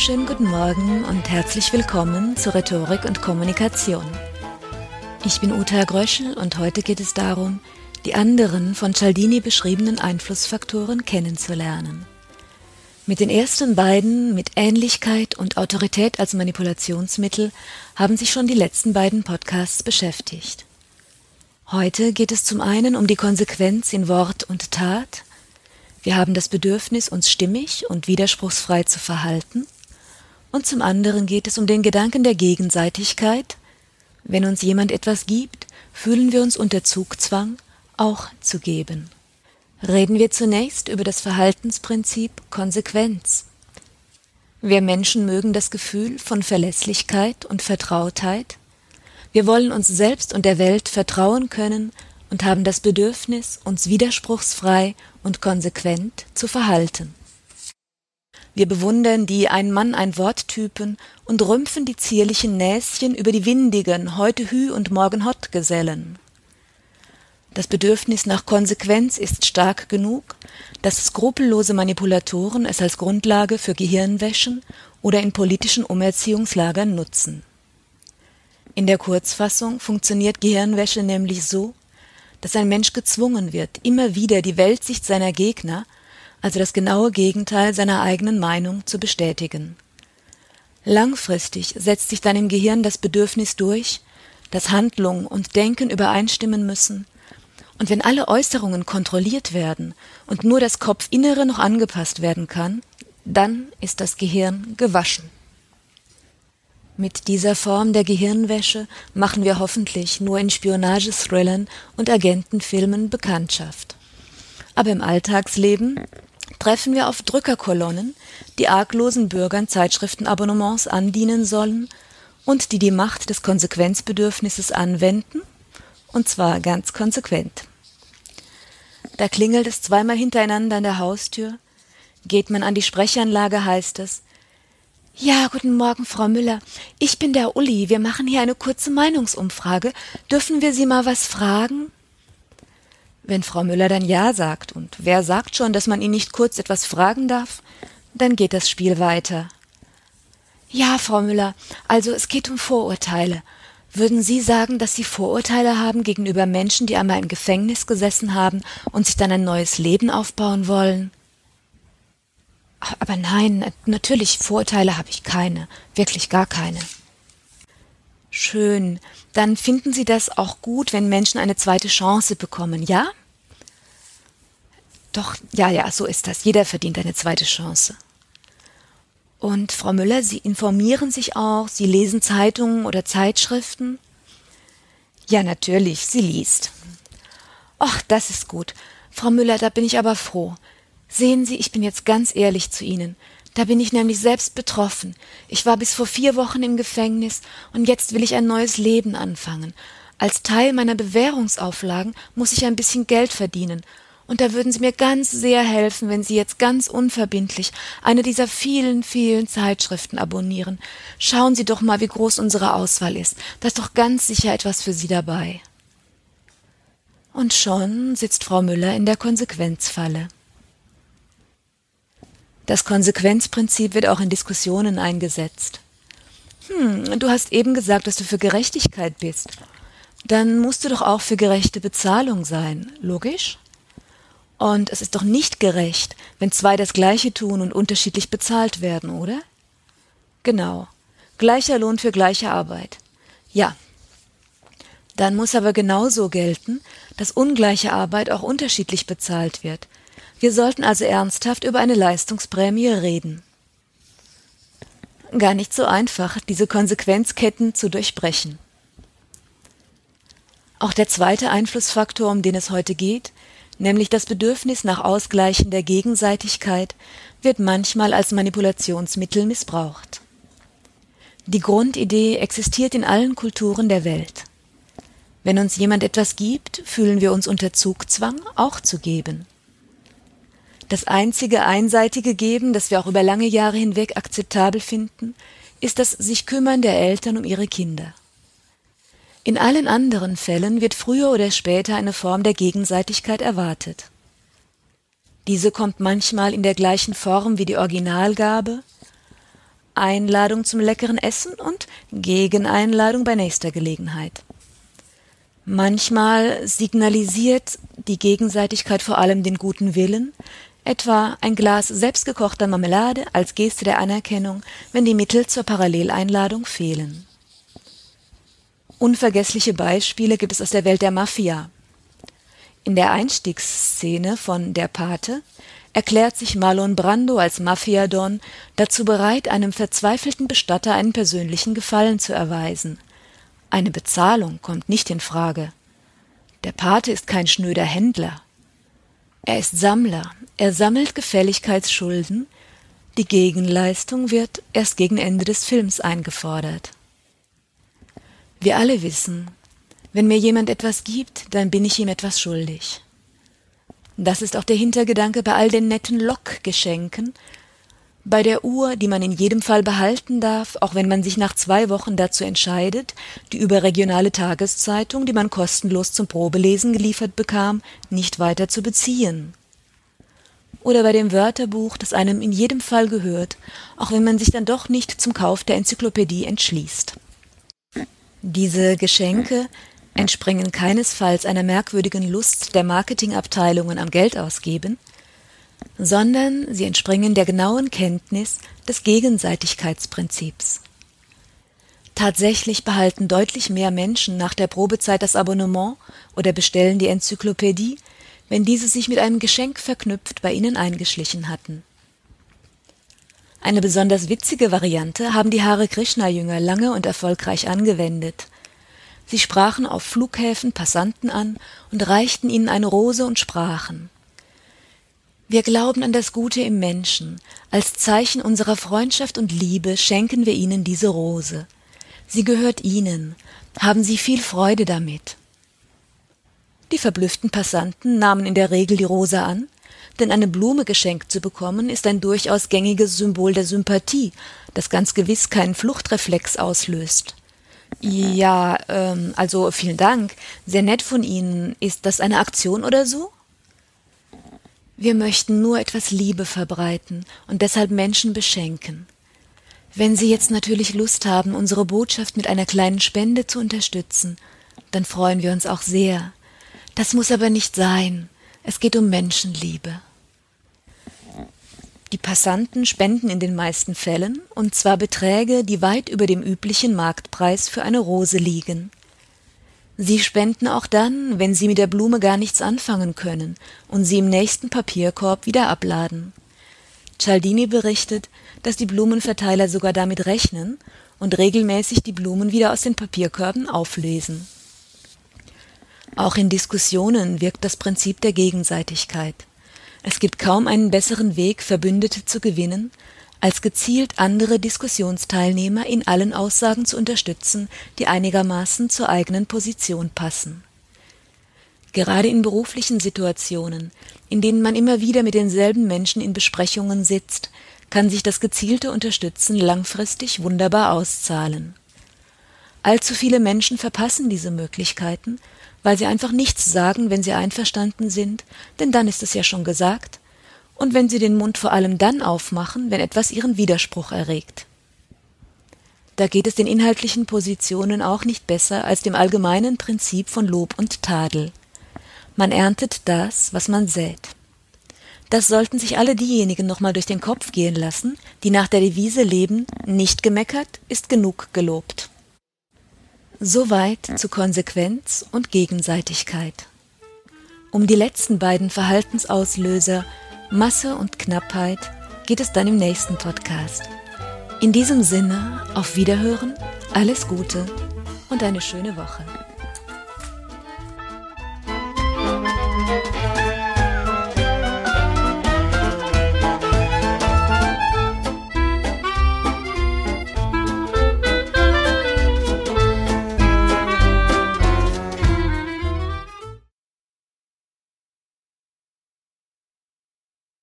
Wunderschönen guten Morgen und herzlich willkommen zu Rhetorik und Kommunikation. Ich bin Uta Gröschel und heute geht es darum, die anderen von Cialdini beschriebenen Einflussfaktoren kennenzulernen. Mit den ersten beiden, mit Ähnlichkeit und Autorität als Manipulationsmittel, haben sich schon die letzten beiden Podcasts beschäftigt. Heute geht es zum einen um die Konsequenz in Wort und Tat, wir haben das Bedürfnis, uns stimmig und widerspruchsfrei zu verhalten, und zum anderen geht es um den Gedanken der Gegenseitigkeit. Wenn uns jemand etwas gibt, fühlen wir uns unter Zugzwang, auch zu geben. Reden wir zunächst über das Verhaltensprinzip Konsequenz. Wir Menschen mögen das Gefühl von Verlässlichkeit und Vertrautheit. Wir wollen uns selbst und der Welt vertrauen können und haben das Bedürfnis, uns widerspruchsfrei und konsequent zu verhalten. Wir bewundern die Ein Mann ein Wort Typen und rümpfen die zierlichen Näschen über die windigen heute Hü und morgen Hott Gesellen. Das Bedürfnis nach Konsequenz ist stark genug, dass skrupellose Manipulatoren es als Grundlage für Gehirnwäschen oder in politischen Umerziehungslagern nutzen. In der Kurzfassung funktioniert Gehirnwäsche nämlich so, dass ein Mensch gezwungen wird, immer wieder die Weltsicht seiner Gegner, also das genaue Gegenteil seiner eigenen Meinung, zu bestätigen. Langfristig setzt sich dann im Gehirn das Bedürfnis durch, dass Handlung und Denken übereinstimmen müssen, und wenn alle Äußerungen kontrolliert werden und nur das Kopfinnere noch angepasst werden kann, dann ist das Gehirn gewaschen. Mit dieser Form der Gehirnwäsche machen wir hoffentlich nur in Spionagethrillern und Agentenfilmen Bekanntschaft. Aber im Alltagsleben treffen wir auf Drückerkolonnen, die arglosen Bürgern Zeitschriftenabonnements andienen sollen und die die Macht des Konsequenzbedürfnisses anwenden, und zwar ganz konsequent. Da klingelt es zweimal hintereinander an der Haustür, geht man an die Sprechanlage, heißt es, ja, guten Morgen, Frau Müller. Ich bin der Uli. Wir machen hier eine kurze Meinungsumfrage. Dürfen wir Sie mal was fragen? Wenn Frau Müller dann Ja sagt, und wer sagt schon, dass man ihn nicht kurz etwas fragen darf, dann geht das Spiel weiter. Ja, Frau Müller, also es geht um Vorurteile. Würden Sie sagen, dass Sie Vorurteile haben gegenüber Menschen, die einmal im Gefängnis gesessen haben und sich dann ein neues Leben aufbauen wollen? Aber nein, natürlich, Vorurteile habe ich keine, wirklich gar keine. Schön. Dann finden Sie das auch gut, wenn Menschen eine zweite Chance bekommen, ja? Doch, ja, ja, so ist das. Jeder verdient eine zweite Chance. Und Frau Müller, Sie informieren sich auch, Sie lesen Zeitungen oder Zeitschriften? Ja, natürlich, sie liest. Ach, das ist gut. Frau Müller, da bin ich aber froh. Sehen Sie, ich bin jetzt ganz ehrlich zu Ihnen. Da bin ich nämlich selbst betroffen. Ich war bis vor vier Wochen im Gefängnis und jetzt will ich ein neues Leben anfangen. Als Teil meiner Bewährungsauflagen muss ich ein bisschen Geld verdienen. Und da würden Sie mir ganz sehr helfen, wenn Sie jetzt ganz unverbindlich eine dieser vielen, vielen Zeitschriften abonnieren. Schauen Sie doch mal, wie groß unsere Auswahl ist. Da ist doch ganz sicher etwas für Sie dabei. Und schon sitzt Frau Müller in der Konsequenzfalle. Das Konsequenzprinzip wird auch in Diskussionen eingesetzt. Hm, du hast eben gesagt, dass du für Gerechtigkeit bist. Dann musst du doch auch für gerechte Bezahlung sein, logisch? Und es ist doch nicht gerecht, wenn zwei das Gleiche tun und unterschiedlich bezahlt werden, oder? Genau. Gleicher Lohn für gleiche Arbeit. Ja. Dann muss aber genauso gelten, dass ungleiche Arbeit auch unterschiedlich bezahlt wird, wir sollten also ernsthaft über eine Leistungsprämie reden. Gar nicht so einfach, diese Konsequenzketten zu durchbrechen. Auch der zweite Einflussfaktor, um den es heute geht, nämlich das Bedürfnis nach Ausgleichen der Gegenseitigkeit, wird manchmal als Manipulationsmittel missbraucht. Die Grundidee existiert in allen Kulturen der Welt. Wenn uns jemand etwas gibt, fühlen wir uns unter Zugzwang, auch zu geben. Das einzige einseitige Geben, das wir auch über lange Jahre hinweg akzeptabel finden, ist das sich kümmern der Eltern um ihre Kinder. In allen anderen Fällen wird früher oder später eine Form der Gegenseitigkeit erwartet. Diese kommt manchmal in der gleichen Form wie die Originalgabe, Einladung zum leckeren Essen und Gegeneinladung bei nächster Gelegenheit. Manchmal signalisiert die Gegenseitigkeit vor allem den guten Willen, etwa ein Glas selbstgekochter Marmelade als Geste der Anerkennung, wenn die Mittel zur Paralleleinladung fehlen. Unvergessliche Beispiele gibt es aus der Welt der Mafia. In der Einstiegsszene von Der Pate erklärt sich Marlon Brando als Mafiadon dazu bereit, einem verzweifelten Bestatter einen persönlichen Gefallen zu erweisen. Eine Bezahlung kommt nicht in Frage. Der Pate ist kein schnöder Händler. Er ist Sammler, er sammelt Gefälligkeitsschulden, die Gegenleistung wird erst gegen Ende des Films eingefordert. Wir alle wissen, wenn mir jemand etwas gibt, dann bin ich ihm etwas schuldig. Das ist auch der Hintergedanke bei all den netten Lockgeschenken, bei der Uhr, die man in jedem Fall behalten darf, auch wenn man sich nach zwei Wochen dazu entscheidet, die überregionale Tageszeitung, die man kostenlos zum Probelesen geliefert bekam, nicht weiter zu beziehen. Oder bei dem Wörterbuch, das einem in jedem Fall gehört, auch wenn man sich dann doch nicht zum Kauf der Enzyklopädie entschließt. Diese Geschenke entspringen keinesfalls einer merkwürdigen Lust der Marketingabteilungen am Geldausgeben, sondern sie entspringen der genauen Kenntnis des Gegenseitigkeitsprinzips. Tatsächlich behalten deutlich mehr Menschen nach der Probezeit das Abonnement oder bestellen die Enzyklopädie, wenn diese sich mit einem Geschenk verknüpft bei ihnen eingeschlichen hatten. Eine besonders witzige Variante haben die Hare Krishna Jünger lange und erfolgreich angewendet. Sie sprachen auf Flughäfen Passanten an und reichten ihnen eine Rose und sprachen wir glauben an das Gute im Menschen. Als Zeichen unserer Freundschaft und Liebe schenken wir Ihnen diese Rose. Sie gehört Ihnen. Haben Sie viel Freude damit. Die verblüfften Passanten nahmen in der Regel die Rose an, denn eine Blume geschenkt zu bekommen ist ein durchaus gängiges Symbol der Sympathie, das ganz gewiss keinen Fluchtreflex auslöst. Ja, ähm, also vielen Dank, sehr nett von Ihnen. Ist das eine Aktion oder so? Wir möchten nur etwas Liebe verbreiten und deshalb Menschen beschenken. Wenn Sie jetzt natürlich Lust haben, unsere Botschaft mit einer kleinen Spende zu unterstützen, dann freuen wir uns auch sehr. Das muss aber nicht sein. Es geht um Menschenliebe. Die Passanten spenden in den meisten Fällen, und zwar Beträge, die weit über dem üblichen Marktpreis für eine Rose liegen. Sie spenden auch dann, wenn Sie mit der Blume gar nichts anfangen können und sie im nächsten Papierkorb wieder abladen. Cialdini berichtet, dass die Blumenverteiler sogar damit rechnen und regelmäßig die Blumen wieder aus den Papierkörben auflesen. Auch in Diskussionen wirkt das Prinzip der Gegenseitigkeit. Es gibt kaum einen besseren Weg, Verbündete zu gewinnen, als gezielt andere Diskussionsteilnehmer in allen Aussagen zu unterstützen, die einigermaßen zur eigenen Position passen. Gerade in beruflichen Situationen, in denen man immer wieder mit denselben Menschen in Besprechungen sitzt, kann sich das gezielte Unterstützen langfristig wunderbar auszahlen. Allzu viele Menschen verpassen diese Möglichkeiten, weil sie einfach nichts sagen, wenn sie einverstanden sind, denn dann ist es ja schon gesagt, und wenn sie den Mund vor allem dann aufmachen, wenn etwas ihren Widerspruch erregt. Da geht es den inhaltlichen Positionen auch nicht besser als dem allgemeinen Prinzip von Lob und Tadel. Man erntet das, was man sät. Das sollten sich alle diejenigen nochmal durch den Kopf gehen lassen, die nach der Devise leben, nicht gemeckert ist genug gelobt. Soweit zu Konsequenz und Gegenseitigkeit. Um die letzten beiden Verhaltensauslöser Masse und Knappheit geht es dann im nächsten Podcast. In diesem Sinne, auf Wiederhören, alles Gute und eine schöne Woche.